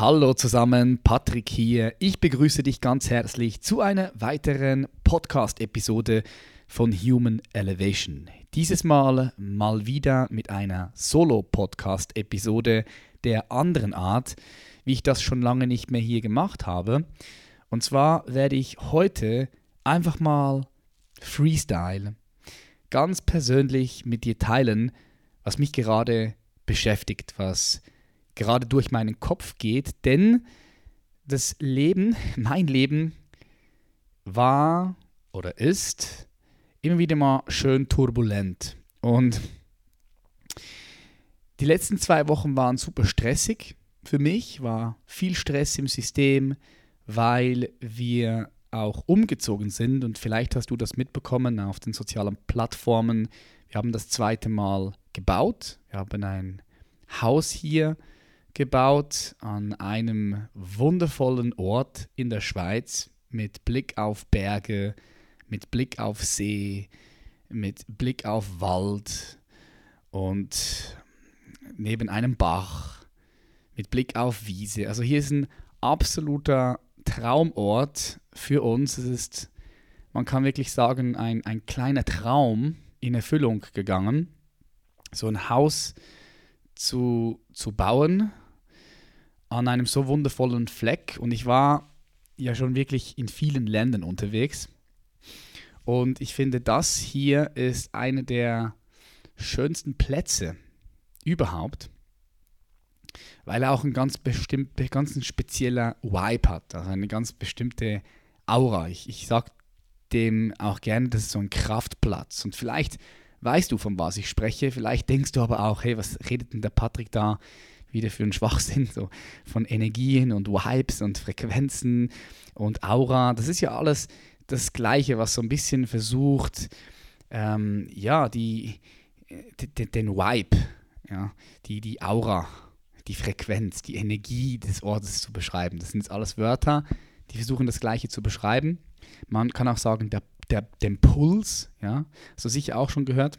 Hallo zusammen, Patrick hier. Ich begrüße dich ganz herzlich zu einer weiteren Podcast-Episode von Human Elevation. Dieses Mal mal wieder mit einer Solo-Podcast-Episode der anderen Art, wie ich das schon lange nicht mehr hier gemacht habe. Und zwar werde ich heute einfach mal Freestyle ganz persönlich mit dir teilen, was mich gerade beschäftigt, was gerade durch meinen Kopf geht, denn das Leben, mein Leben, war oder ist immer wieder mal schön turbulent. Und die letzten zwei Wochen waren super stressig für mich, war viel Stress im System, weil wir auch umgezogen sind und vielleicht hast du das mitbekommen auf den sozialen Plattformen. Wir haben das zweite Mal gebaut. Wir haben ein Haus hier gebaut an einem wundervollen Ort in der Schweiz mit Blick auf Berge, mit Blick auf See, mit Blick auf Wald und neben einem Bach, mit Blick auf Wiese. Also hier ist ein absoluter Traumort für uns. Es ist, man kann wirklich sagen, ein, ein kleiner Traum in Erfüllung gegangen. So ein Haus zu, zu bauen an einem so wundervollen Fleck. Und ich war ja schon wirklich in vielen Ländern unterwegs. Und ich finde, das hier ist einer der schönsten Plätze überhaupt, weil er auch ein ganz, bestimmt, ganz spezieller Vibe hat, also eine ganz bestimmte Aura. Ich, ich sage dem auch gerne, das ist so ein Kraftplatz. Und vielleicht weißt du, von was ich spreche. Vielleicht denkst du aber auch, hey, was redet denn der Patrick da wieder für einen Schwachsinn, so von Energien und Vibes und Frequenzen und Aura. Das ist ja alles das Gleiche, was so ein bisschen versucht, ähm, ja, die, den Vibe, ja, die, die Aura, die Frequenz, die Energie des Ortes zu beschreiben. Das sind jetzt alles Wörter, die versuchen das Gleiche zu beschreiben. Man kann auch sagen, der, der, den Puls, ja, so sicher auch schon gehört.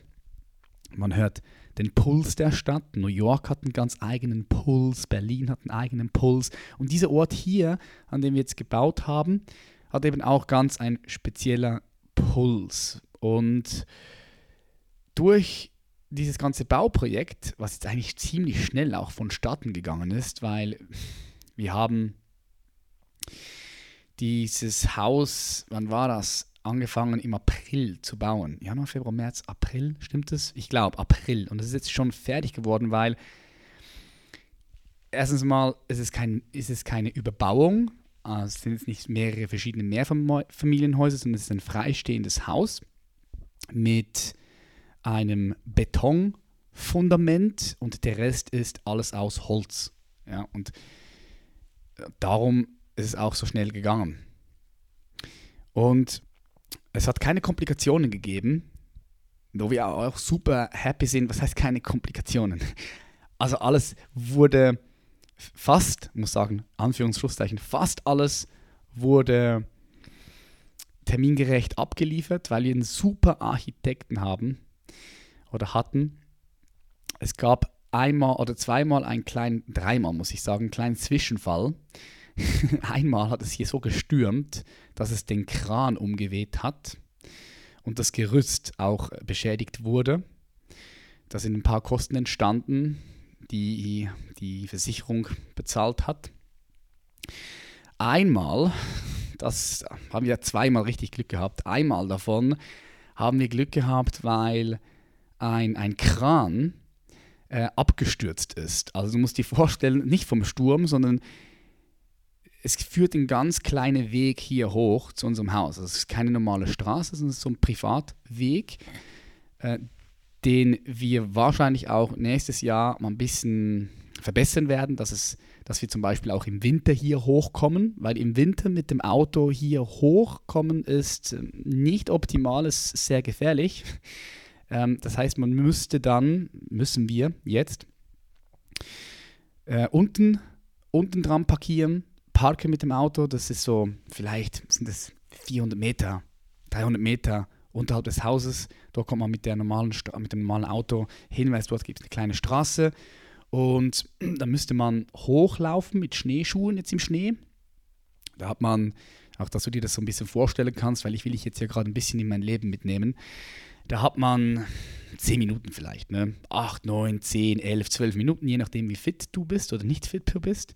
Man hört den Puls der Stadt. New York hat einen ganz eigenen Puls, Berlin hat einen eigenen Puls. Und dieser Ort hier, an dem wir jetzt gebaut haben, hat eben auch ganz ein spezieller Puls. Und durch dieses ganze Bauprojekt, was jetzt eigentlich ziemlich schnell auch vonstatten gegangen ist, weil wir haben dieses Haus, wann war das? Angefangen im April zu bauen. Januar, Februar, März, April, stimmt es? Ich glaube, April. Und es ist jetzt schon fertig geworden, weil erstens mal ist es, kein, ist es keine Überbauung. Also es sind jetzt nicht mehrere verschiedene Mehrfamilienhäuser, sondern es ist ein freistehendes Haus mit einem Betonfundament und der Rest ist alles aus Holz. Ja, und darum ist es auch so schnell gegangen. Und es hat keine Komplikationen gegeben, wo wir auch super happy sind. Was heißt keine Komplikationen? Also alles wurde fast, muss sagen, Anführungsschlusszeichen, fast alles wurde termingerecht abgeliefert, weil wir einen super Architekten haben oder hatten. Es gab einmal oder zweimal einen kleinen, dreimal muss ich sagen, einen kleinen Zwischenfall. Einmal hat es hier so gestürmt, dass es den Kran umgeweht hat und das Gerüst auch beschädigt wurde. Da sind ein paar Kosten entstanden, die die Versicherung bezahlt hat. Einmal, das haben wir zweimal richtig Glück gehabt, einmal davon haben wir Glück gehabt, weil ein, ein Kran äh, abgestürzt ist. Also du musst dir vorstellen, nicht vom Sturm, sondern es führt ein ganz kleiner Weg hier hoch zu unserem Haus. Also es ist keine normale Straße, sondern es ist so ein Privatweg, äh, den wir wahrscheinlich auch nächstes Jahr mal ein bisschen verbessern werden, dass, es, dass wir zum Beispiel auch im Winter hier hochkommen, weil im Winter mit dem Auto hier hochkommen ist ähm, nicht optimal, ist sehr gefährlich. Ähm, das heißt, man müsste dann, müssen wir jetzt äh, unten, unten dran parkieren parke mit dem Auto, das ist so, vielleicht sind es 400 Meter, 300 Meter unterhalb des Hauses. Dort kommt man mit, der normalen, mit dem normalen Auto hin, weil dort gibt es eine kleine Straße. Und da müsste man hochlaufen mit Schneeschuhen jetzt im Schnee. Da hat man, auch dass du dir das so ein bisschen vorstellen kannst, weil ich will dich jetzt ja gerade ein bisschen in mein Leben mitnehmen. Da hat man 10 Minuten vielleicht, ne? 8, 9, 10, 11, 12 Minuten, je nachdem, wie fit du bist oder nicht fit du bist.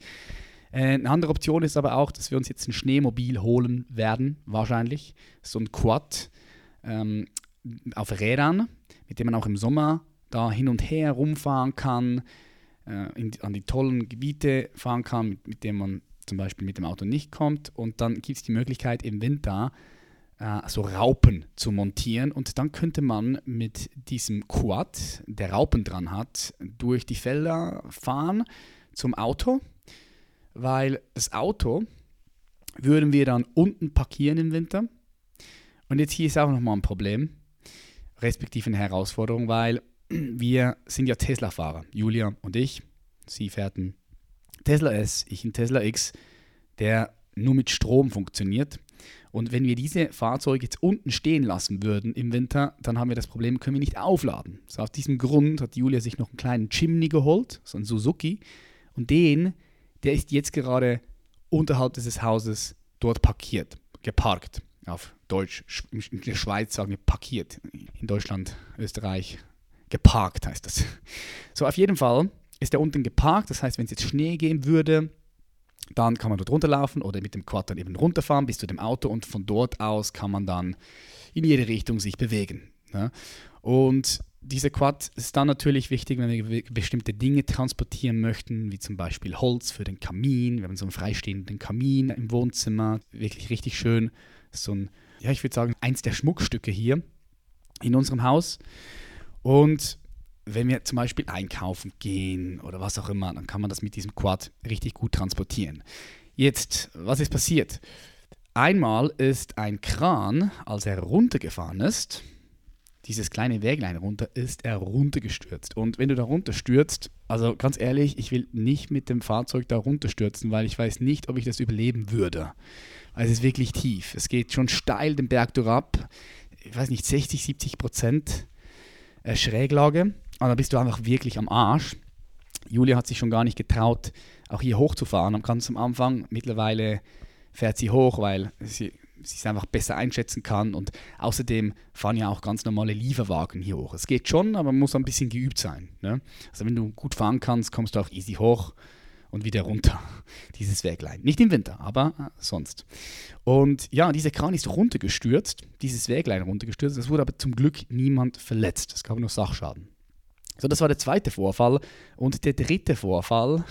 Äh, eine andere Option ist aber auch, dass wir uns jetzt ein Schneemobil holen werden, wahrscheinlich. So ein Quad ähm, auf Rädern, mit dem man auch im Sommer da hin und her rumfahren kann, äh, in, an die tollen Gebiete fahren kann, mit, mit dem man zum Beispiel mit dem Auto nicht kommt. Und dann gibt es die Möglichkeit im Winter äh, so Raupen zu montieren. Und dann könnte man mit diesem Quad, der Raupen dran hat, durch die Felder fahren zum Auto, weil das Auto würden wir dann unten parkieren im Winter. Und jetzt hier ist auch nochmal ein Problem, respektive eine Herausforderung, weil wir sind ja Tesla-Fahrer, Julia und ich. Sie fährt einen Tesla S, ich einen Tesla X, der nur mit Strom funktioniert. Und wenn wir diese Fahrzeuge jetzt unten stehen lassen würden im Winter, dann haben wir das Problem, können wir nicht aufladen. So aus diesem Grund hat Julia sich noch einen kleinen Chimney geholt, so einen Suzuki. Und den, der ist jetzt gerade unterhalb dieses Hauses dort parkiert, geparkt. Auf Deutsch, in der Schweiz sagen wir parkiert. In Deutschland, Österreich, geparkt heißt das. So, auf jeden Fall ist der unten geparkt. Das heißt, wenn es jetzt Schnee geben würde, dann kann man dort runterlaufen oder mit dem Quad dann eben runterfahren bis zu dem Auto und von dort aus kann man dann in jede Richtung sich bewegen. Ne? Und dieser Quad ist dann natürlich wichtig, wenn wir bestimmte Dinge transportieren möchten, wie zum Beispiel Holz für den Kamin. Wir haben so einen freistehenden Kamin im Wohnzimmer, wirklich richtig schön. So ein, ja, ich würde sagen, eins der Schmuckstücke hier in unserem Haus. Und wenn wir zum Beispiel einkaufen gehen oder was auch immer, dann kann man das mit diesem Quad richtig gut transportieren. Jetzt, was ist passiert? Einmal ist ein Kran, als er runtergefahren ist, dieses kleine Wäglein runter, ist er runtergestürzt. Und wenn du da runterstürzt, also ganz ehrlich, ich will nicht mit dem Fahrzeug da runterstürzen, weil ich weiß nicht, ob ich das überleben würde. Also es ist wirklich tief. Es geht schon steil den Berg durchab. Ich weiß nicht, 60, 70 Prozent äh, Schräglage. Und dann bist du einfach wirklich am Arsch. Julia hat sich schon gar nicht getraut, auch hier hochzufahren am ganz am Anfang. Mittlerweile fährt sie hoch, weil sie, es einfach besser einschätzen kann. Und außerdem fahren ja auch ganz normale Lieferwagen hier hoch. Es geht schon, aber man muss ein bisschen geübt sein. Ne? Also wenn du gut fahren kannst, kommst du auch easy hoch und wieder runter, dieses Wäglein. Nicht im Winter, aber äh, sonst. Und ja, dieser Kran ist runtergestürzt, dieses Wäglein runtergestürzt. Es wurde aber zum Glück niemand verletzt. Es gab nur Sachschaden. So, das war der zweite Vorfall. Und der dritte Vorfall,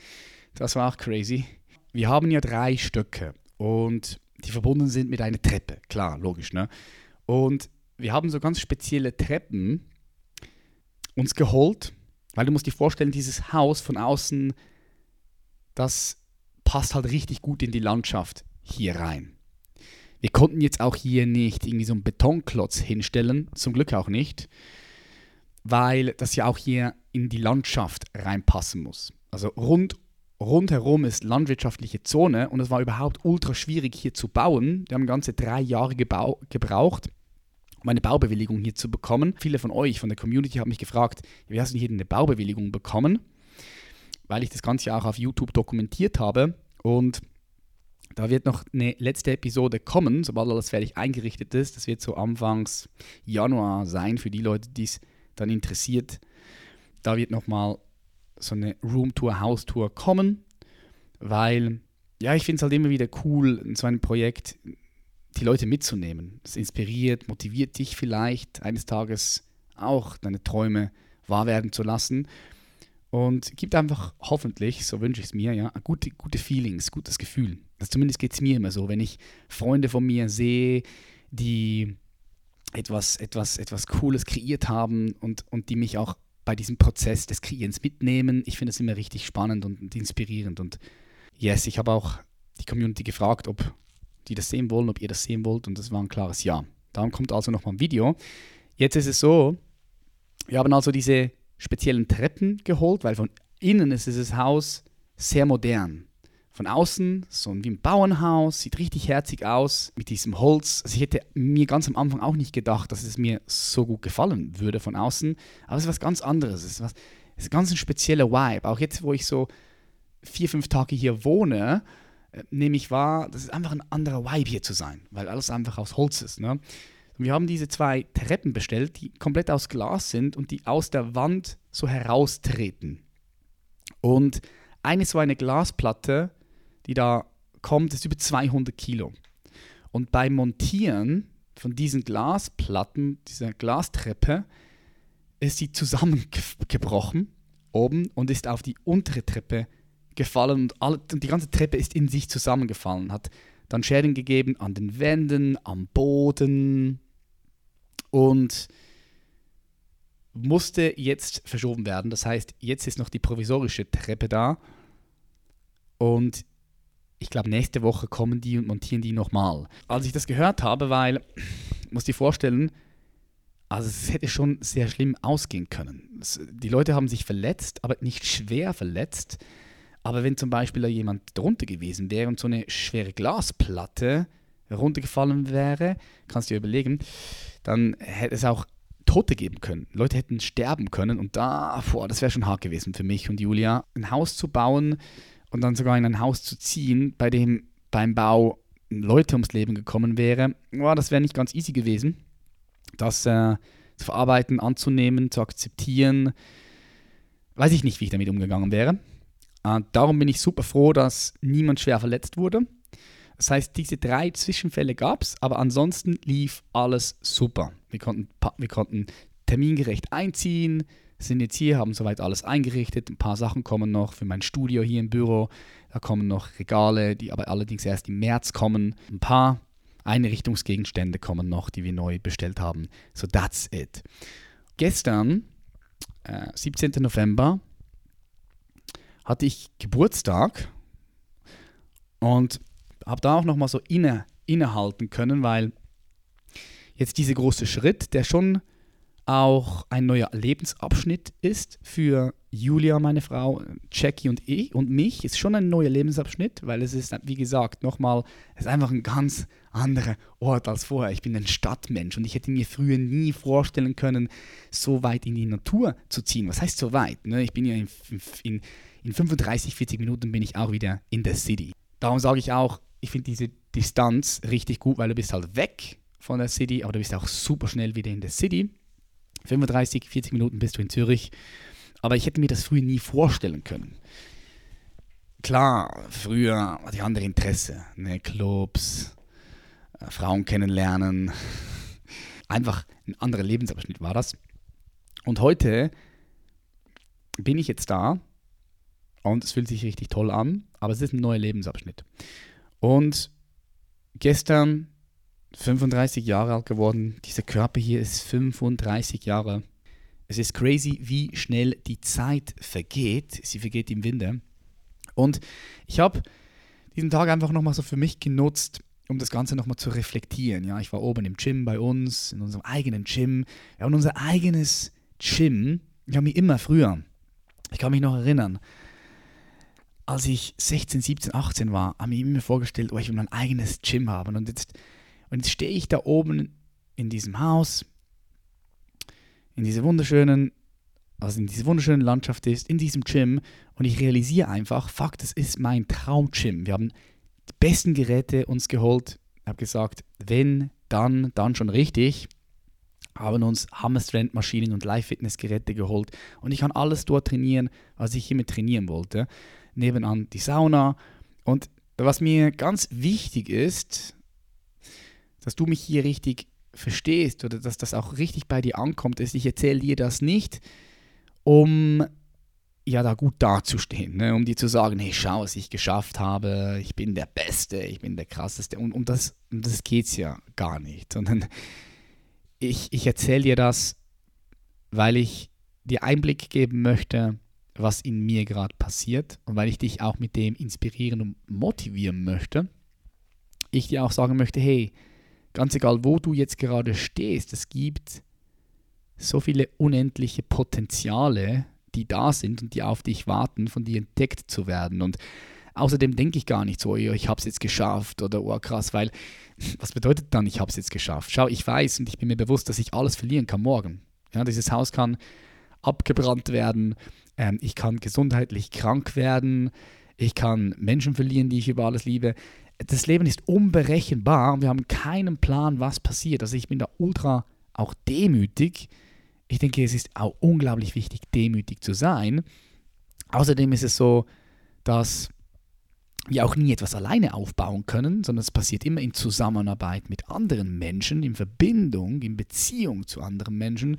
das war auch crazy. Wir haben ja drei Stöcke und die verbunden sind mit einer Treppe. Klar, logisch, ne? Und wir haben so ganz spezielle Treppen uns geholt, weil du musst dir vorstellen, dieses Haus von außen, das passt halt richtig gut in die Landschaft hier rein. Wir konnten jetzt auch hier nicht irgendwie so einen Betonklotz hinstellen, zum Glück auch nicht weil das ja auch hier in die Landschaft reinpassen muss. Also rund, rundherum ist landwirtschaftliche Zone und es war überhaupt ultra schwierig hier zu bauen. Wir haben ganze drei Jahre gebraucht, um eine Baubewilligung hier zu bekommen. Viele von euch, von der Community, haben mich gefragt, wie hast du hier eine Baubewilligung bekommen? Weil ich das Ganze auch auf YouTube dokumentiert habe und da wird noch eine letzte Episode kommen, sobald alles fertig eingerichtet ist. Das wird so Anfangs Januar sein für die Leute, die es dann interessiert, da wird nochmal so eine Roomtour, Haustour kommen, weil, ja, ich finde es halt immer wieder cool, in so einem Projekt die Leute mitzunehmen. Es inspiriert, motiviert dich vielleicht, eines Tages auch deine Träume wahr werden zu lassen. Und gibt einfach hoffentlich, so wünsche ich es mir, ja, gute, gute Feelings, gutes Gefühl. Also zumindest geht es mir immer so, wenn ich Freunde von mir sehe, die etwas, etwas, etwas Cooles kreiert haben und, und die mich auch bei diesem Prozess des Kreierens mitnehmen. Ich finde es immer richtig spannend und, inspirierend. Und yes, ich habe auch die Community gefragt, ob die das sehen wollen, ob ihr das sehen wollt. Und das war ein klares Ja. Darum kommt also nochmal ein Video. Jetzt ist es so, wir haben also diese speziellen Treppen geholt, weil von innen ist dieses Haus sehr modern. Von außen, so wie ein Bauernhaus, sieht richtig herzig aus mit diesem Holz. Also ich hätte mir ganz am Anfang auch nicht gedacht, dass es mir so gut gefallen würde von außen. Aber es ist was ganz anderes. Es ist was, es ist ganz ein spezieller Vibe. Auch jetzt, wo ich so vier, fünf Tage hier wohne, äh, nehme ich wahr, das ist einfach ein anderer Vibe hier zu sein, weil alles einfach aus Holz ist. Ne? Wir haben diese zwei Treppen bestellt, die komplett aus Glas sind und die aus der Wand so heraustreten. Und eine so eine Glasplatte, die da kommt, ist über 200 Kilo. Und beim Montieren von diesen Glasplatten, dieser Glastreppe, ist sie zusammengebrochen oben und ist auf die untere Treppe gefallen und, alle, und die ganze Treppe ist in sich zusammengefallen, hat dann Schäden gegeben an den Wänden, am Boden und musste jetzt verschoben werden. Das heißt, jetzt ist noch die provisorische Treppe da und ich glaube, nächste Woche kommen die und montieren die nochmal. Als ich das gehört habe, weil, muss dir vorstellen, also es hätte schon sehr schlimm ausgehen können. die Leute haben sich verletzt, aber nicht schwer verletzt. Aber wenn zum Beispiel da jemand drunter gewesen wäre und so eine schwere Glasplatte runtergefallen wäre, kannst du dir überlegen, dann hätte es auch Tote geben können. Leute hätten sterben können und da, boah, das wäre schon hart gewesen für mich und Julia. Ein Haus zu bauen, und dann sogar in ein Haus zu ziehen, bei dem beim Bau Leute ums Leben gekommen wäre, oh, das wäre nicht ganz easy gewesen. Das äh, zu verarbeiten, anzunehmen, zu akzeptieren, weiß ich nicht, wie ich damit umgegangen wäre. Äh, darum bin ich super froh, dass niemand schwer verletzt wurde. Das heißt, diese drei Zwischenfälle gab es, aber ansonsten lief alles super. Wir konnten, wir konnten termingerecht einziehen, sind jetzt hier, haben soweit alles eingerichtet. Ein paar Sachen kommen noch für mein Studio hier im Büro. Da kommen noch Regale, die aber allerdings erst im März kommen. Ein paar Einrichtungsgegenstände kommen noch, die wir neu bestellt haben. So that's it. Gestern, äh, 17. November, hatte ich Geburtstag und habe da auch nochmal so inne, innehalten können, weil jetzt dieser große Schritt, der schon auch ein neuer Lebensabschnitt ist für Julia, meine Frau, Jackie und ich und mich. Ist schon ein neuer Lebensabschnitt, weil es ist, wie gesagt, nochmal, es ist einfach ein ganz anderer Ort als vorher. Ich bin ein Stadtmensch und ich hätte mir früher nie vorstellen können, so weit in die Natur zu ziehen. Was heißt so weit? Ne? Ich bin ja in, in, in 35, 40 Minuten bin ich auch wieder in der City. Darum sage ich auch, ich finde diese Distanz richtig gut, weil du bist halt weg von der City, aber du bist auch super schnell wieder in der City. 35, 40 Minuten bist du in Zürich. Aber ich hätte mir das früher nie vorstellen können. Klar, früher hatte ich andere Interesse. Ne? Clubs, äh, Frauen kennenlernen. Einfach ein anderer Lebensabschnitt war das. Und heute bin ich jetzt da und es fühlt sich richtig toll an, aber es ist ein neuer Lebensabschnitt. Und gestern 35 Jahre alt geworden. Dieser Körper hier ist 35 Jahre. Es ist crazy, wie schnell die Zeit vergeht. Sie vergeht im Winde. Und ich habe diesen Tag einfach nochmal so für mich genutzt, um das Ganze nochmal zu reflektieren. Ja, ich war oben im Gym bei uns, in unserem eigenen Gym. Ja, und unser eigenes Gym, ich habe mich immer früher, ich kann mich noch erinnern, als ich 16, 17, 18 war, habe ich mir immer vorgestellt, oh, ich will mein eigenes Gym haben. Und jetzt und jetzt stehe ich da oben in diesem Haus, in dieser wunderschönen, also in dieser wunderschönen Landschaft ist, in diesem Gym und ich realisiere einfach, fuck, das ist mein Traum-Gym. Wir haben die besten Geräte uns geholt. Habe gesagt, wenn, dann, dann schon richtig. Haben uns Hammer-Strength-Maschinen und Live-Fitness-Geräte geholt und ich kann alles dort trainieren, was ich hiermit trainieren wollte. Nebenan die Sauna und was mir ganz wichtig ist, dass du mich hier richtig verstehst oder dass das auch richtig bei dir ankommt, ist, ich erzähle dir das nicht, um ja da gut dazustehen, ne? um dir zu sagen, hey, schau, was ich geschafft habe, ich bin der Beste, ich bin der Krasseste. Und um das, um das geht es ja gar nicht, sondern ich, ich erzähle dir das, weil ich dir Einblick geben möchte, was in mir gerade passiert und weil ich dich auch mit dem inspirieren und motivieren möchte. Ich dir auch sagen möchte, hey, ganz egal, wo du jetzt gerade stehst, es gibt so viele unendliche Potenziale, die da sind und die auf dich warten, von dir entdeckt zu werden. Und außerdem denke ich gar nicht so, ich habe es jetzt geschafft oder oh krass, weil was bedeutet dann, ich habe es jetzt geschafft? Schau, ich weiß und ich bin mir bewusst, dass ich alles verlieren kann morgen. Ja, dieses Haus kann abgebrannt werden, ähm, ich kann gesundheitlich krank werden, ich kann Menschen verlieren, die ich über alles liebe. Das Leben ist unberechenbar und wir haben keinen Plan, was passiert. Also ich bin da ultra auch demütig. Ich denke, es ist auch unglaublich wichtig, demütig zu sein. Außerdem ist es so, dass wir auch nie etwas alleine aufbauen können, sondern es passiert immer in Zusammenarbeit mit anderen Menschen, in Verbindung, in Beziehung zu anderen Menschen.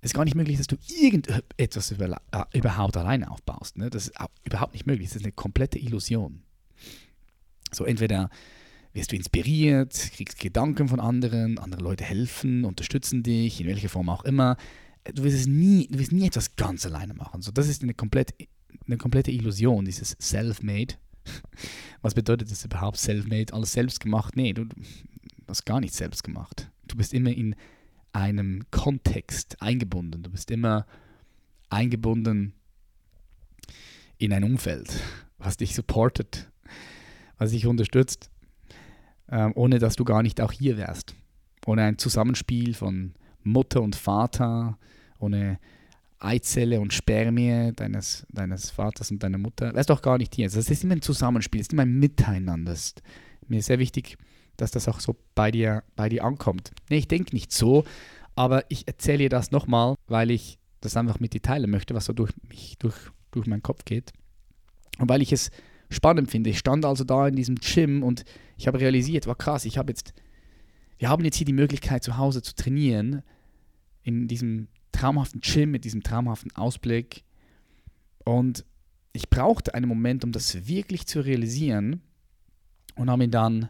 Es ist gar nicht möglich, dass du irgendetwas äh, überhaupt alleine aufbaust. Ne? Das ist überhaupt nicht möglich. Das ist eine komplette Illusion. So entweder wirst du inspiriert, kriegst Gedanken von anderen, andere Leute helfen, unterstützen dich, in welcher Form auch immer. Du wirst es nie, du wirst nie etwas ganz alleine machen. So, das ist eine komplett, eine komplette Illusion, dieses Self-Made. Was bedeutet das überhaupt, Self-Made? Alles selbst gemacht? Nee, du, du hast gar nichts selbst gemacht. Du bist immer in einem Kontext eingebunden. Du bist immer eingebunden in ein Umfeld, was dich supportet, was dich unterstützt, ähm, ohne dass du gar nicht auch hier wärst. Ohne ein Zusammenspiel von Mutter und Vater, ohne Eizelle und Spermie deines, deines Vaters und deiner Mutter, wärst du auch gar nicht hier. Also es ist immer ein Zusammenspiel, es ist immer ein Miteinander. Mir ist sehr wichtig, dass das auch so bei dir, bei dir ankommt. Nee, ich denke nicht so, aber ich erzähle dir das nochmal, weil ich das einfach mit dir teilen möchte, was so durch mich, durch, durch meinen Kopf geht. Und weil ich es spannend finde. Ich stand also da in diesem Gym und ich habe realisiert, war krass, ich habe jetzt, wir haben jetzt hier die Möglichkeit zu Hause zu trainieren, in diesem traumhaften Gym mit diesem traumhaften Ausblick. Und ich brauchte einen Moment, um das wirklich zu realisieren und habe mir dann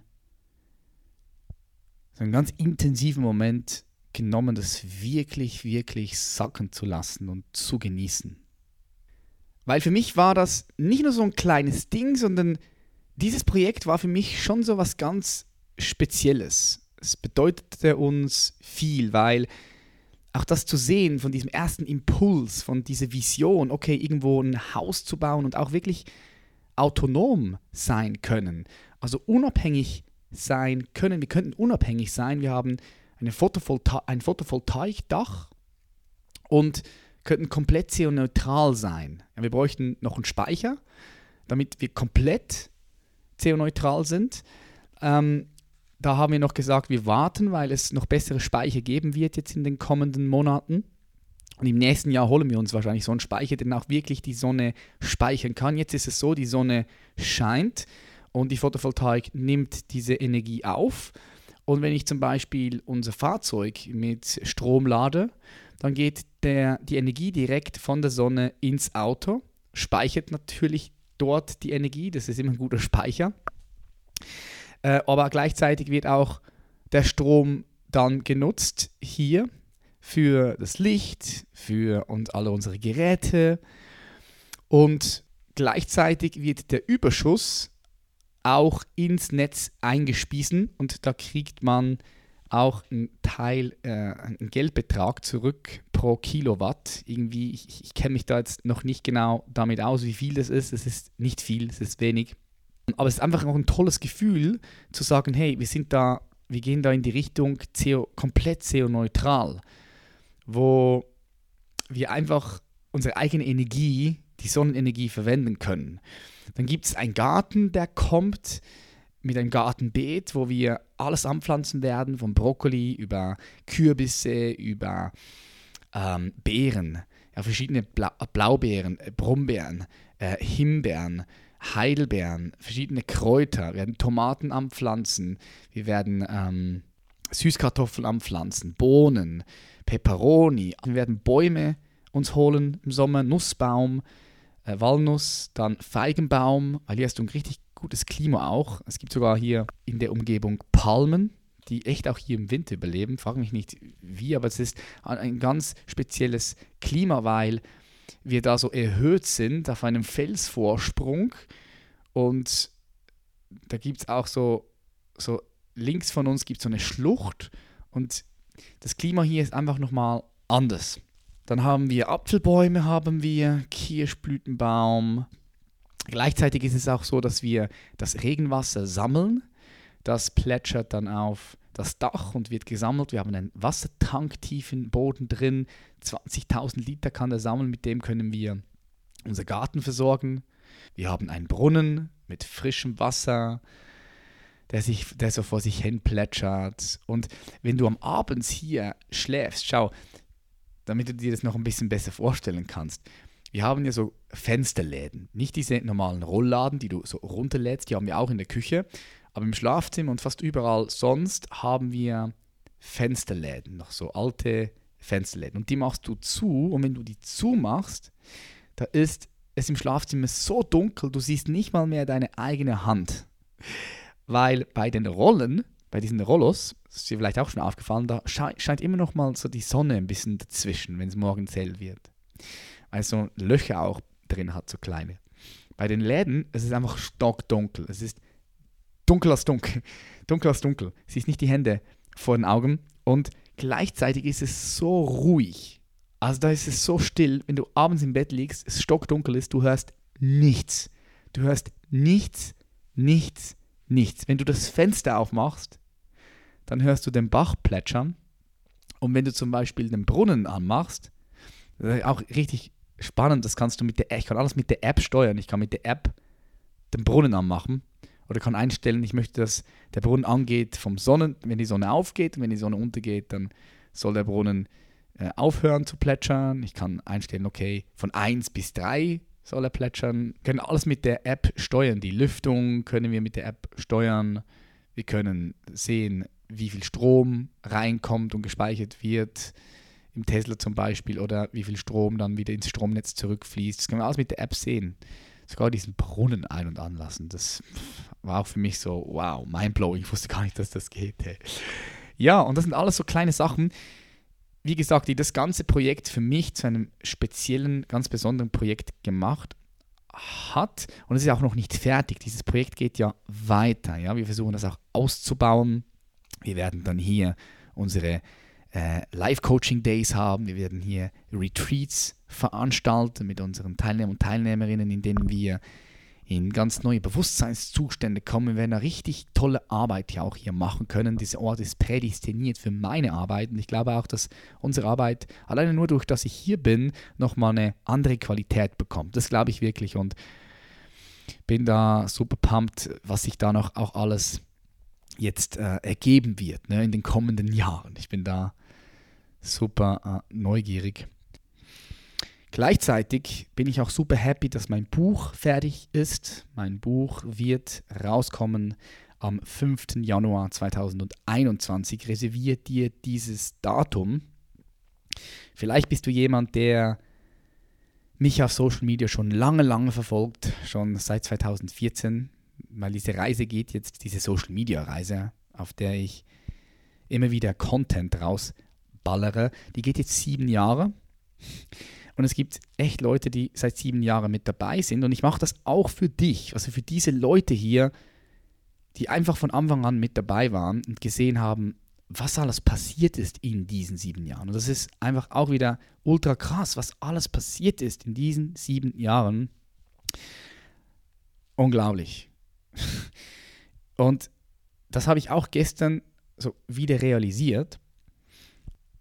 so einen ganz intensiven Moment genommen, das wirklich, wirklich sacken zu lassen und zu genießen. Weil für mich war das nicht nur so ein kleines Ding, sondern dieses Projekt war für mich schon so was ganz Spezielles. Es bedeutete uns viel, weil auch das zu sehen von diesem ersten Impuls, von dieser Vision, okay, irgendwo ein Haus zu bauen und auch wirklich autonom sein können, also unabhängig sein können. Wir könnten unabhängig sein. Wir haben eine Photovolta ein Photovoltaikdach und könnten komplett CO-neutral sein. Wir bräuchten noch einen Speicher, damit wir komplett CO-neutral sind. Ähm, da haben wir noch gesagt, wir warten, weil es noch bessere Speicher geben wird jetzt in den kommenden Monaten. Und im nächsten Jahr holen wir uns wahrscheinlich so einen Speicher, der auch wirklich die Sonne speichern kann. Jetzt ist es so, die Sonne scheint und die Photovoltaik nimmt diese Energie auf. Und wenn ich zum Beispiel unser Fahrzeug mit Strom lade, dann geht der, die Energie direkt von der Sonne ins Auto, speichert natürlich dort die Energie, das ist immer ein guter Speicher. Äh, aber gleichzeitig wird auch der Strom dann genutzt hier für das Licht, für und alle unsere Geräte. Und gleichzeitig wird der Überschuss auch ins Netz eingespiesen und da kriegt man auch einen Teil, äh, einen Geldbetrag zurück pro Kilowatt. Irgendwie, ich, ich kenne mich da jetzt noch nicht genau damit aus, wie viel das ist. Es ist nicht viel, es ist wenig. Aber es ist einfach auch ein tolles Gefühl zu sagen, hey, wir sind da, wir gehen da in die Richtung CO, komplett CO-neutral, wo wir einfach unsere eigene Energie, die Sonnenenergie verwenden können. Dann gibt es einen Garten, der kommt mit einem Gartenbeet, wo wir alles anpflanzen werden, von Brokkoli über Kürbisse, über ähm, Beeren, ja, verschiedene Bla Blaubeeren, äh, Brombeeren, äh, Himbeeren, Heidelbeeren, verschiedene Kräuter, wir werden Tomaten anpflanzen, wir werden ähm, Süßkartoffeln anpflanzen, Bohnen, Peperoni, wir werden Bäume uns holen im Sommer, Nussbaum, äh, Walnuss, dann Feigenbaum, weil hier hast du ein richtig gutes Klima auch. Es gibt sogar hier in der Umgebung Palmen, die echt auch hier im Winter überleben. Frag mich nicht wie, aber es ist ein ganz spezielles Klima, weil wir da so erhöht sind auf einem Felsvorsprung und da gibt es auch so, so links von uns gibt es so eine Schlucht und das Klima hier ist einfach nochmal anders. Dann haben wir Apfelbäume, haben wir Kirschblütenbaum. Gleichzeitig ist es auch so, dass wir das Regenwasser sammeln. Das plätschert dann auf das Dach und wird gesammelt. Wir haben einen Wassertank tief im Boden drin. 20.000 Liter kann der sammeln. Mit dem können wir unseren Garten versorgen. Wir haben einen Brunnen mit frischem Wasser, der, sich, der so vor sich hin plätschert. Und wenn du am Abend hier schläfst, schau, damit du dir das noch ein bisschen besser vorstellen kannst. Wir haben ja so Fensterläden, nicht diese normalen Rollladen, die du so runterlädst, die haben wir auch in der Küche, aber im Schlafzimmer und fast überall sonst haben wir Fensterläden, noch so alte Fensterläden. Und die machst du zu und wenn du die zumachst, da ist es im Schlafzimmer so dunkel, du siehst nicht mal mehr deine eigene Hand. Weil bei den Rollen, bei diesen Rollos, das ist dir vielleicht auch schon aufgefallen, da scheint immer noch mal so die Sonne ein bisschen dazwischen, wenn es morgens hell wird. Weil so Löcher auch drin hat, so kleine. Bei den Läden, es ist einfach stockdunkel. Es ist dunkel als dunkel. Dunkel als dunkel. Siehst nicht die Hände vor den Augen und gleichzeitig ist es so ruhig. Also da ist es so still, wenn du abends im Bett liegst, es stockdunkel ist, du hörst nichts. Du hörst nichts, nichts, nichts. Wenn du das Fenster aufmachst, dann hörst du den Bach plätschern. Und wenn du zum Beispiel den Brunnen anmachst, auch richtig spannend, das kannst du mit der, ich kann alles mit der App steuern. Ich kann mit der App den Brunnen anmachen oder kann einstellen, ich möchte, dass der Brunnen angeht vom Sonnen, wenn die Sonne aufgeht und wenn die Sonne untergeht, dann soll der Brunnen äh, aufhören zu plätschern. Ich kann einstellen, okay, von 1 bis 3 soll er plätschern. Wir können alles mit der App steuern. Die Lüftung können wir mit der App steuern. Wir können sehen, wie viel Strom reinkommt und gespeichert wird. Im Tesla zum Beispiel oder wie viel Strom dann wieder ins Stromnetz zurückfließt. Das können wir alles mit der App sehen. Sogar diesen Brunnen ein- und anlassen. Das war auch für mich so, wow, mindblowing. Ich wusste gar nicht, dass das geht. Hey. Ja, und das sind alles so kleine Sachen, wie gesagt, die das ganze Projekt für mich zu einem speziellen, ganz besonderen Projekt gemacht hat. Und es ist auch noch nicht fertig. Dieses Projekt geht ja weiter. Ja? Wir versuchen das auch auszubauen. Wir werden dann hier unsere äh, Live-Coaching-Days haben. Wir werden hier Retreats veranstalten mit unseren Teilnehmern und Teilnehmerinnen, in denen wir in ganz neue Bewusstseinszustände kommen, wir werden eine richtig tolle Arbeit ja auch hier machen können. Dieser Ort ist prädestiniert für meine Arbeit und ich glaube auch, dass unsere Arbeit alleine nur durch, dass ich hier bin, nochmal eine andere Qualität bekommt. Das glaube ich wirklich und bin da super pumped, was sich da noch auch alles jetzt äh, ergeben wird ne, in den kommenden Jahren. Ich bin da super äh, neugierig. Gleichzeitig bin ich auch super happy, dass mein Buch fertig ist. Mein Buch wird rauskommen am 5. Januar 2021. Reserviert dir dieses Datum. Vielleicht bist du jemand, der mich auf Social Media schon lange, lange verfolgt, schon seit 2014, weil diese Reise geht jetzt, diese Social Media Reise, auf der ich immer wieder Content rausballere, die geht jetzt sieben Jahre. Und es gibt echt Leute, die seit sieben Jahren mit dabei sind. Und ich mache das auch für dich, also für diese Leute hier, die einfach von Anfang an mit dabei waren und gesehen haben, was alles passiert ist in diesen sieben Jahren. Und das ist einfach auch wieder ultra krass, was alles passiert ist in diesen sieben Jahren. Unglaublich. Und das habe ich auch gestern so wieder realisiert.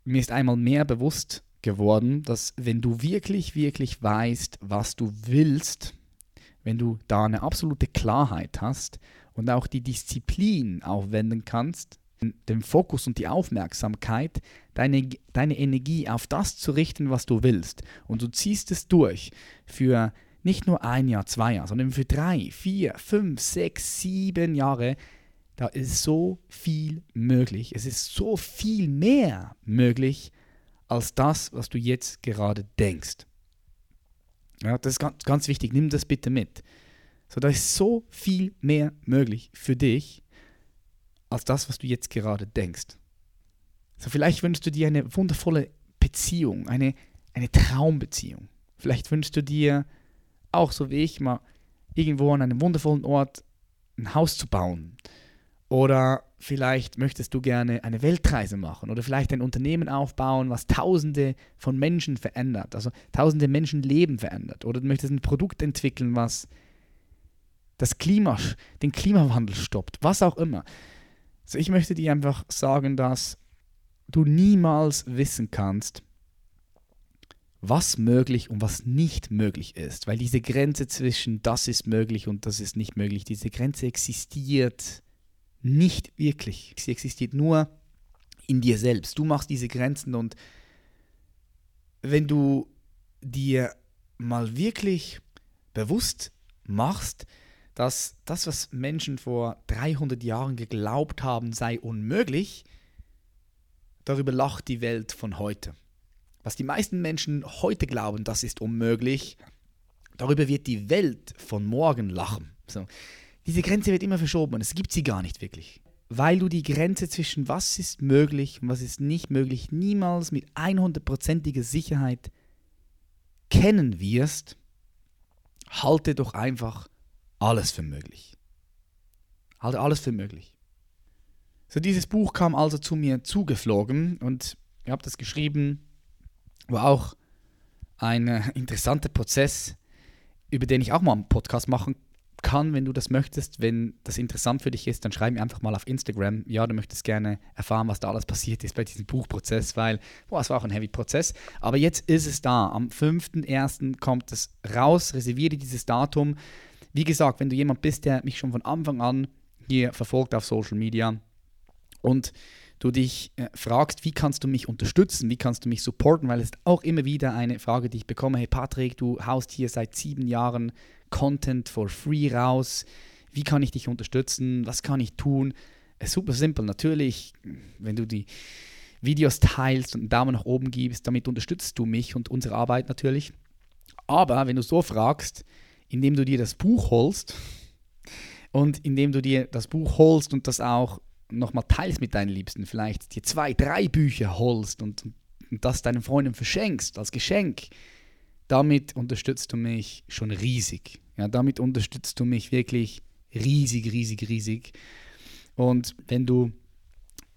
Mir ist einmal mehr bewusst geworden, dass wenn du wirklich, wirklich weißt, was du willst, wenn du da eine absolute Klarheit hast und auch die Disziplin aufwenden kannst, den Fokus und die Aufmerksamkeit, deine, deine Energie auf das zu richten, was du willst. Und du ziehst es durch für nicht nur ein Jahr, zwei Jahre, sondern für drei, vier, fünf, sechs, sieben Jahre. Da ist so viel möglich. Es ist so viel mehr möglich, als das, was du jetzt gerade denkst. Ja, das ist ganz, ganz wichtig. Nimm das bitte mit. So, da ist so viel mehr möglich für dich, als das, was du jetzt gerade denkst. So, vielleicht wünschst du dir eine wundervolle Beziehung, eine, eine Traumbeziehung. Vielleicht wünschst du dir auch so wie ich mal irgendwo an einem wundervollen Ort ein Haus zu bauen oder vielleicht möchtest du gerne eine Weltreise machen oder vielleicht ein Unternehmen aufbauen, was tausende von Menschen verändert, also tausende Menschenleben verändert. Oder du möchtest ein Produkt entwickeln, was das Klima, den Klimawandel stoppt, was auch immer. Also ich möchte dir einfach sagen, dass du niemals wissen kannst, was möglich und was nicht möglich ist. Weil diese Grenze zwischen das ist möglich und das ist nicht möglich, diese Grenze existiert nicht wirklich. Sie existiert nur in dir selbst. Du machst diese Grenzen und wenn du dir mal wirklich bewusst machst, dass das, was Menschen vor 300 Jahren geglaubt haben, sei unmöglich, darüber lacht die Welt von heute. Was die meisten Menschen heute glauben, das ist unmöglich, darüber wird die Welt von morgen lachen. So. Diese Grenze wird immer verschoben und es gibt sie gar nicht wirklich. Weil du die Grenze zwischen was ist möglich und was ist nicht möglich niemals mit 100%iger Sicherheit kennen wirst, halte doch einfach alles für möglich. Halte alles für möglich. So, dieses Buch kam also zu mir zugeflogen und ich habe das geschrieben war auch ein äh, interessanter Prozess, über den ich auch mal einen Podcast machen kann, wenn du das möchtest. Wenn das interessant für dich ist, dann schreib mir einfach mal auf Instagram. Ja, du möchtest gerne erfahren, was da alles passiert ist bei diesem Buchprozess, weil, boah, es war auch ein heavy Prozess. Aber jetzt ist es da. Am 5.1. kommt es raus. Reserviere dieses Datum. Wie gesagt, wenn du jemand bist, der mich schon von Anfang an hier verfolgt auf Social Media und du dich äh, fragst, wie kannst du mich unterstützen, wie kannst du mich supporten, weil es ist auch immer wieder eine Frage, die ich bekomme, hey Patrick, du haust hier seit sieben Jahren Content for free raus, wie kann ich dich unterstützen, was kann ich tun? Ist super simpel, natürlich, wenn du die Videos teilst und einen Daumen nach oben gibst, damit unterstützt du mich und unsere Arbeit natürlich. Aber wenn du so fragst, indem du dir das Buch holst und indem du dir das Buch holst und das auch nochmal teilst mit deinen Liebsten, vielleicht dir zwei, drei Bücher holst und, und das deinen Freunden verschenkst als Geschenk, damit unterstützt du mich schon riesig. Ja, damit unterstützt du mich wirklich riesig, riesig, riesig. Und wenn du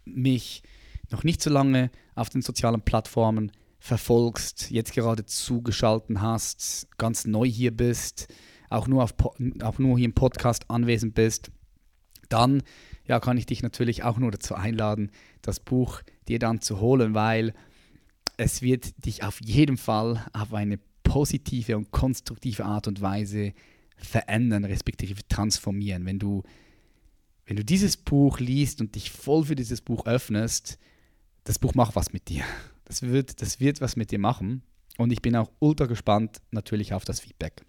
mich noch nicht so lange auf den sozialen Plattformen verfolgst, jetzt gerade zugeschalten hast, ganz neu hier bist, auch nur, auf, auch nur hier im Podcast anwesend bist, dann ja, kann ich dich natürlich auch nur dazu einladen, das Buch dir dann zu holen, weil es wird dich auf jeden Fall auf eine positive und konstruktive Art und Weise verändern, respektive transformieren. Wenn du, wenn du dieses Buch liest und dich voll für dieses Buch öffnest, das Buch macht was mit dir. Das wird, das wird was mit dir machen. Und ich bin auch ultra gespannt natürlich auf das Feedback.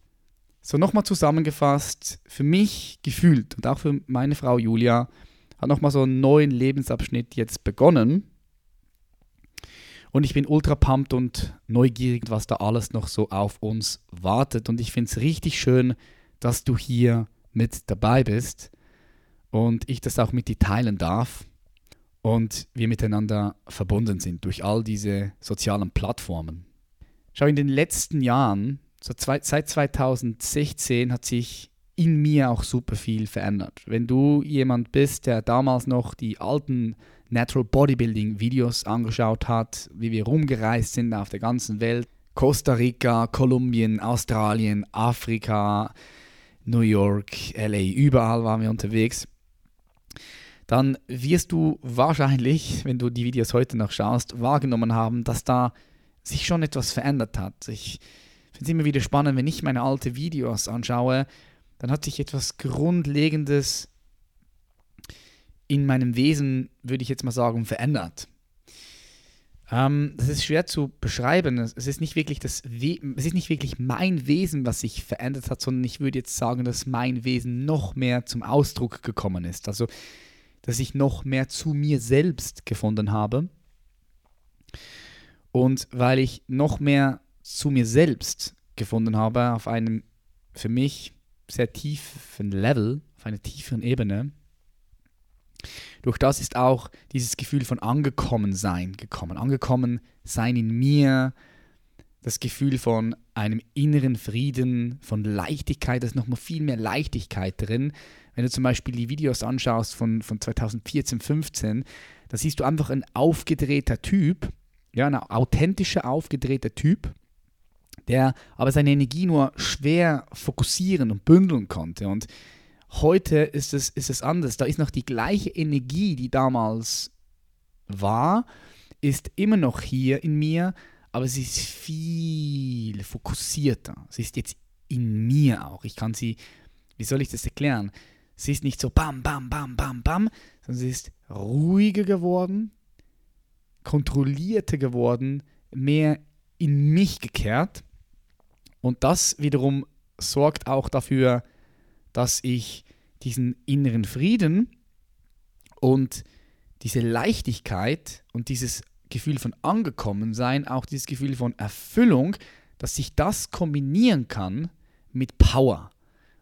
So nochmal zusammengefasst, für mich gefühlt und auch für meine Frau Julia hat nochmal so einen neuen Lebensabschnitt jetzt begonnen. Und ich bin ultra pumped und neugierig, was da alles noch so auf uns wartet. Und ich finde es richtig schön, dass du hier mit dabei bist und ich das auch mit dir teilen darf und wir miteinander verbunden sind durch all diese sozialen Plattformen. Schau, in den letzten Jahren so zwei, seit 2016 hat sich in mir auch super viel verändert. Wenn du jemand bist, der damals noch die alten Natural Bodybuilding Videos angeschaut hat, wie wir rumgereist sind auf der ganzen Welt, Costa Rica, Kolumbien, Australien, Afrika, New York, LA, überall waren wir unterwegs, dann wirst du wahrscheinlich, wenn du die Videos heute noch schaust, wahrgenommen haben, dass da sich schon etwas verändert hat. Ich finde es immer wieder spannend, wenn ich meine alten Videos anschaue, dann hat sich etwas Grundlegendes in meinem Wesen, würde ich jetzt mal sagen, verändert. Ähm, das ist schwer zu beschreiben. Es ist nicht wirklich das We es ist nicht wirklich mein Wesen, was sich verändert hat, sondern ich würde jetzt sagen, dass mein Wesen noch mehr zum Ausdruck gekommen ist. Also, dass ich noch mehr zu mir selbst gefunden habe. Und weil ich noch mehr zu mir selbst gefunden habe, auf einem für mich sehr tiefen Level, auf einer tieferen Ebene, durch das ist auch dieses Gefühl von angekommen sein gekommen. Angekommen sein in mir, das Gefühl von einem inneren Frieden, von Leichtigkeit, da ist nochmal viel mehr Leichtigkeit drin. Wenn du zum Beispiel die Videos anschaust von, von 2014, 15, da siehst du einfach ein aufgedrehter Typ, ja, ein authentischer, aufgedrehter Typ, der aber seine Energie nur schwer fokussieren und bündeln konnte. Und heute ist es, ist es anders. Da ist noch die gleiche Energie, die damals war, ist immer noch hier in mir, aber sie ist viel fokussierter. Sie ist jetzt in mir auch. Ich kann sie, wie soll ich das erklären? Sie ist nicht so bam, bam, bam, bam, bam, sondern sie ist ruhiger geworden, kontrollierter geworden, mehr in mich gekehrt. Und das wiederum sorgt auch dafür, dass ich diesen inneren Frieden und diese Leichtigkeit und dieses Gefühl von Angekommensein, auch dieses Gefühl von Erfüllung, dass sich das kombinieren kann mit Power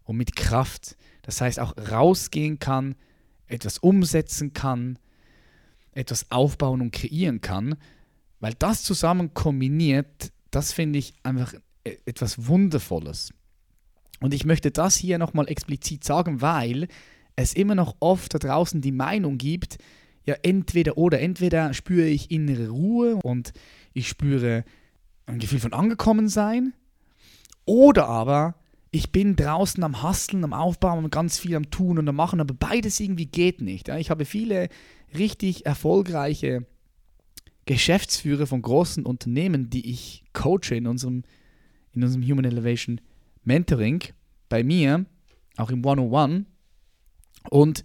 und mit Kraft. Das heißt auch rausgehen kann, etwas umsetzen kann, etwas aufbauen und kreieren kann, weil das zusammen kombiniert, das finde ich einfach etwas Wundervolles. Und ich möchte das hier nochmal explizit sagen, weil es immer noch oft da draußen die Meinung gibt, ja entweder oder, entweder spüre ich innere Ruhe und ich spüre ein Gefühl von angekommen sein, oder aber ich bin draußen am Hasteln, am Aufbauen und ganz viel am Tun und am Machen, aber beides irgendwie geht nicht. Ich habe viele richtig erfolgreiche Geschäftsführer von großen Unternehmen, die ich coache in unserem, in unserem Human Elevation Mentoring bei mir, auch im 101. Und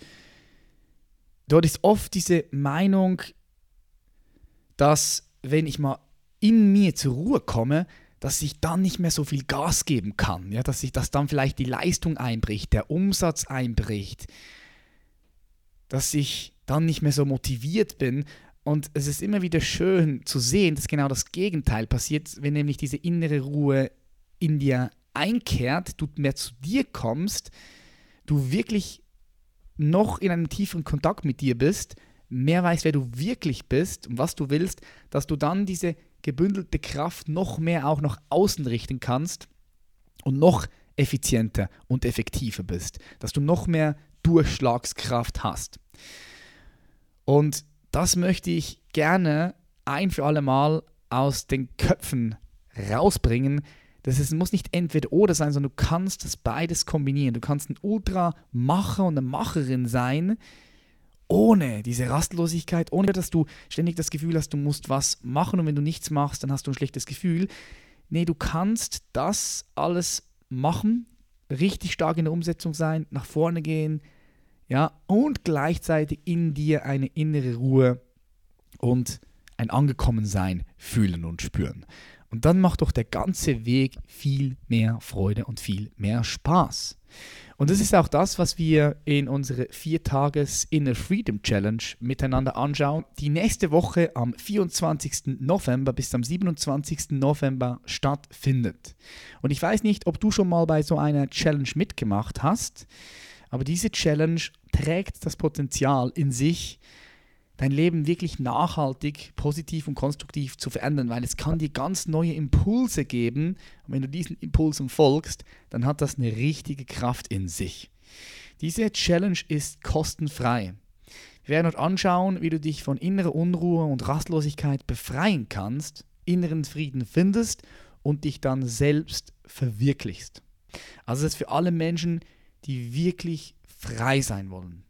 dort ist oft diese Meinung, dass wenn ich mal in mir zur Ruhe komme, dass ich dann nicht mehr so viel Gas geben kann, ja, dass sich das dann vielleicht die Leistung einbricht, der Umsatz einbricht, dass ich dann nicht mehr so motiviert bin. Und es ist immer wieder schön zu sehen, dass genau das Gegenteil passiert, wenn nämlich diese innere Ruhe in dir einkehrt, du mehr zu dir kommst, du wirklich noch in einem tieferen Kontakt mit dir bist, mehr weißt, wer du wirklich bist und was du willst, dass du dann diese gebündelte Kraft noch mehr auch nach außen richten kannst und noch effizienter und effektiver bist, dass du noch mehr Durchschlagskraft hast. Und das möchte ich gerne ein für alle Mal aus den Köpfen rausbringen, das ist, muss nicht entweder oder sein, sondern du kannst das beides kombinieren. Du kannst ein Ultramacher und eine Macherin sein, ohne diese Rastlosigkeit, ohne dass du ständig das Gefühl hast, du musst was machen und wenn du nichts machst, dann hast du ein schlechtes Gefühl. Nee, du kannst das alles machen, richtig stark in der Umsetzung sein, nach vorne gehen, ja, und gleichzeitig in dir eine innere Ruhe und ein Angekommensein fühlen und spüren. Und dann macht doch der ganze Weg viel mehr Freude und viel mehr Spaß. Und das ist auch das, was wir in unserer 4-Tages Inner Freedom Challenge miteinander anschauen, die nächste Woche am 24. November bis am 27. November stattfindet. Und ich weiß nicht, ob du schon mal bei so einer Challenge mitgemacht hast, aber diese Challenge trägt das Potenzial in sich, dein Leben wirklich nachhaltig, positiv und konstruktiv zu verändern, weil es kann dir ganz neue Impulse geben. Und wenn du diesen Impulsen folgst, dann hat das eine richtige Kraft in sich. Diese Challenge ist kostenfrei. Wir werden uns anschauen, wie du dich von innerer Unruhe und Rastlosigkeit befreien kannst, inneren Frieden findest und dich dann selbst verwirklichst. Also das ist für alle Menschen, die wirklich frei sein wollen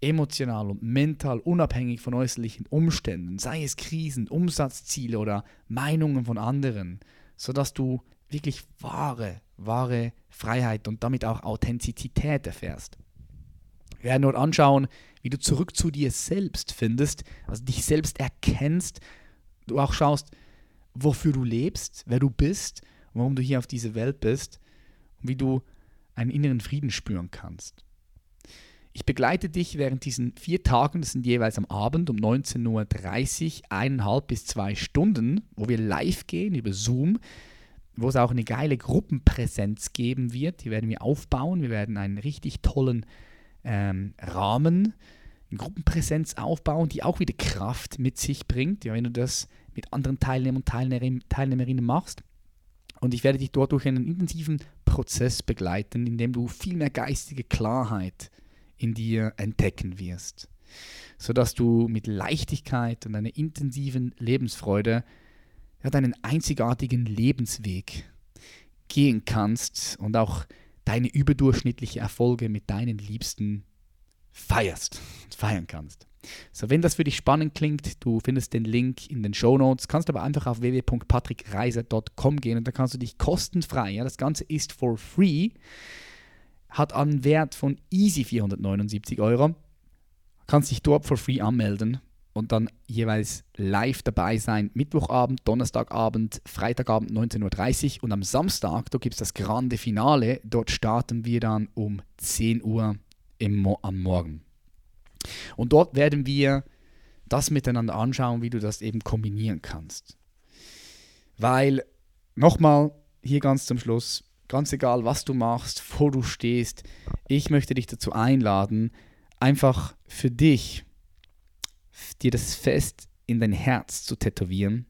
emotional und mental unabhängig von äußerlichen Umständen, sei es Krisen, Umsatzziele oder Meinungen von anderen, sodass du wirklich wahre, wahre Freiheit und damit auch Authentizität erfährst. Wir werden dort anschauen, wie du zurück zu dir selbst findest, also dich selbst erkennst, du auch schaust, wofür du lebst, wer du bist, warum du hier auf dieser Welt bist und wie du einen inneren Frieden spüren kannst. Ich begleite dich während diesen vier Tagen, das sind jeweils am Abend um 19.30 Uhr, eineinhalb bis zwei Stunden, wo wir live gehen über Zoom, wo es auch eine geile Gruppenpräsenz geben wird. Die werden wir aufbauen. Wir werden einen richtig tollen ähm, Rahmen, eine Gruppenpräsenz aufbauen, die auch wieder Kraft mit sich bringt, ja, wenn du das mit anderen Teilnehmern und Teilnehmerinnen machst. Und ich werde dich dort durch einen intensiven Prozess begleiten, in dem du viel mehr geistige Klarheit in dir entdecken wirst, sodass du mit Leichtigkeit und einer intensiven Lebensfreude ja, deinen einzigartigen Lebensweg gehen kannst und auch deine überdurchschnittlichen Erfolge mit deinen Liebsten feierst und feiern kannst. So, wenn das für dich spannend klingt, du findest den Link in den Show Notes, kannst aber einfach auf www.patrickreiser.com gehen und da kannst du dich kostenfrei, ja, das Ganze ist for free, hat einen Wert von easy 479 Euro, kannst dich dort for free anmelden und dann jeweils live dabei sein. Mittwochabend, Donnerstagabend, Freitagabend 19.30 Uhr und am Samstag, da gibt es das grande Finale. Dort starten wir dann um 10 Uhr Mo am Morgen. Und dort werden wir das miteinander anschauen, wie du das eben kombinieren kannst. Weil, nochmal, hier ganz zum Schluss, ganz egal, was du machst, wo du stehst, ich möchte dich dazu einladen, einfach für dich, dir das fest in dein Herz zu tätowieren.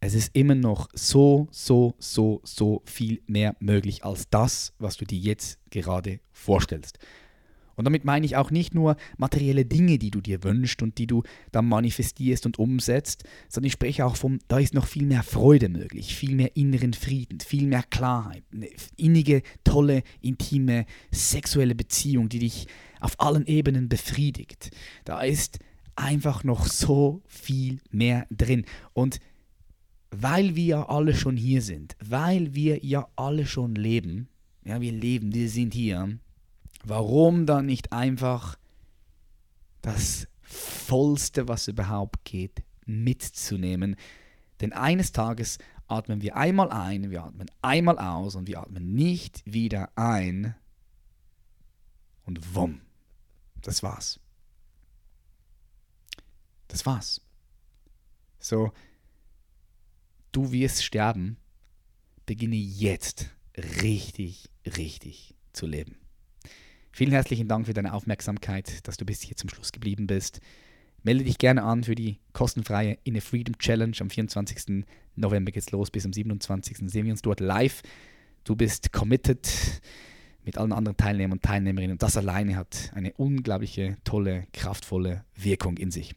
Es ist immer noch so, so, so, so viel mehr möglich als das, was du dir jetzt gerade vorstellst. Und damit meine ich auch nicht nur materielle Dinge, die du dir wünschst und die du dann manifestierst und umsetzt, sondern ich spreche auch vom, da ist noch viel mehr Freude möglich, viel mehr inneren Frieden, viel mehr Klarheit, eine innige, tolle, intime, sexuelle Beziehung, die dich auf allen Ebenen befriedigt. Da ist einfach noch so viel mehr drin. Und weil wir ja alle schon hier sind, weil wir ja alle schon leben, ja, wir leben, wir sind hier, Warum dann nicht einfach das Vollste, was überhaupt geht, mitzunehmen? Denn eines Tages atmen wir einmal ein, wir atmen einmal aus und wir atmen nicht wieder ein. Und wumm, das war's. Das war's. So, du wirst sterben, beginne jetzt richtig, richtig zu leben. Vielen herzlichen Dank für deine Aufmerksamkeit, dass du bis hier zum Schluss geblieben bist. Melde dich gerne an für die kostenfreie Inner Freedom Challenge. Am 24. November geht's los, bis am 27. sehen wir uns dort live. Du bist committed mit allen anderen Teilnehmern und Teilnehmerinnen und das alleine hat eine unglaubliche, tolle, kraftvolle Wirkung in sich.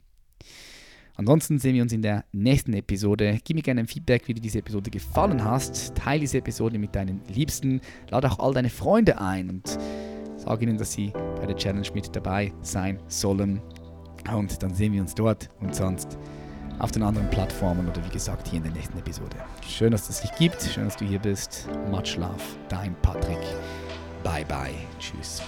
Ansonsten sehen wir uns in der nächsten Episode. Gib mir gerne ein Feedback, wie dir diese Episode gefallen hast. Teile diese Episode mit deinen Liebsten. Lade auch all deine Freunde ein und sage ihnen, dass sie bei der Challenge mit dabei sein sollen. Und dann sehen wir uns dort und sonst auf den anderen Plattformen oder wie gesagt hier in der nächsten Episode. Schön, dass es dich gibt. Schön, dass du hier bist. Much love, dein Patrick. Bye bye. Tschüss.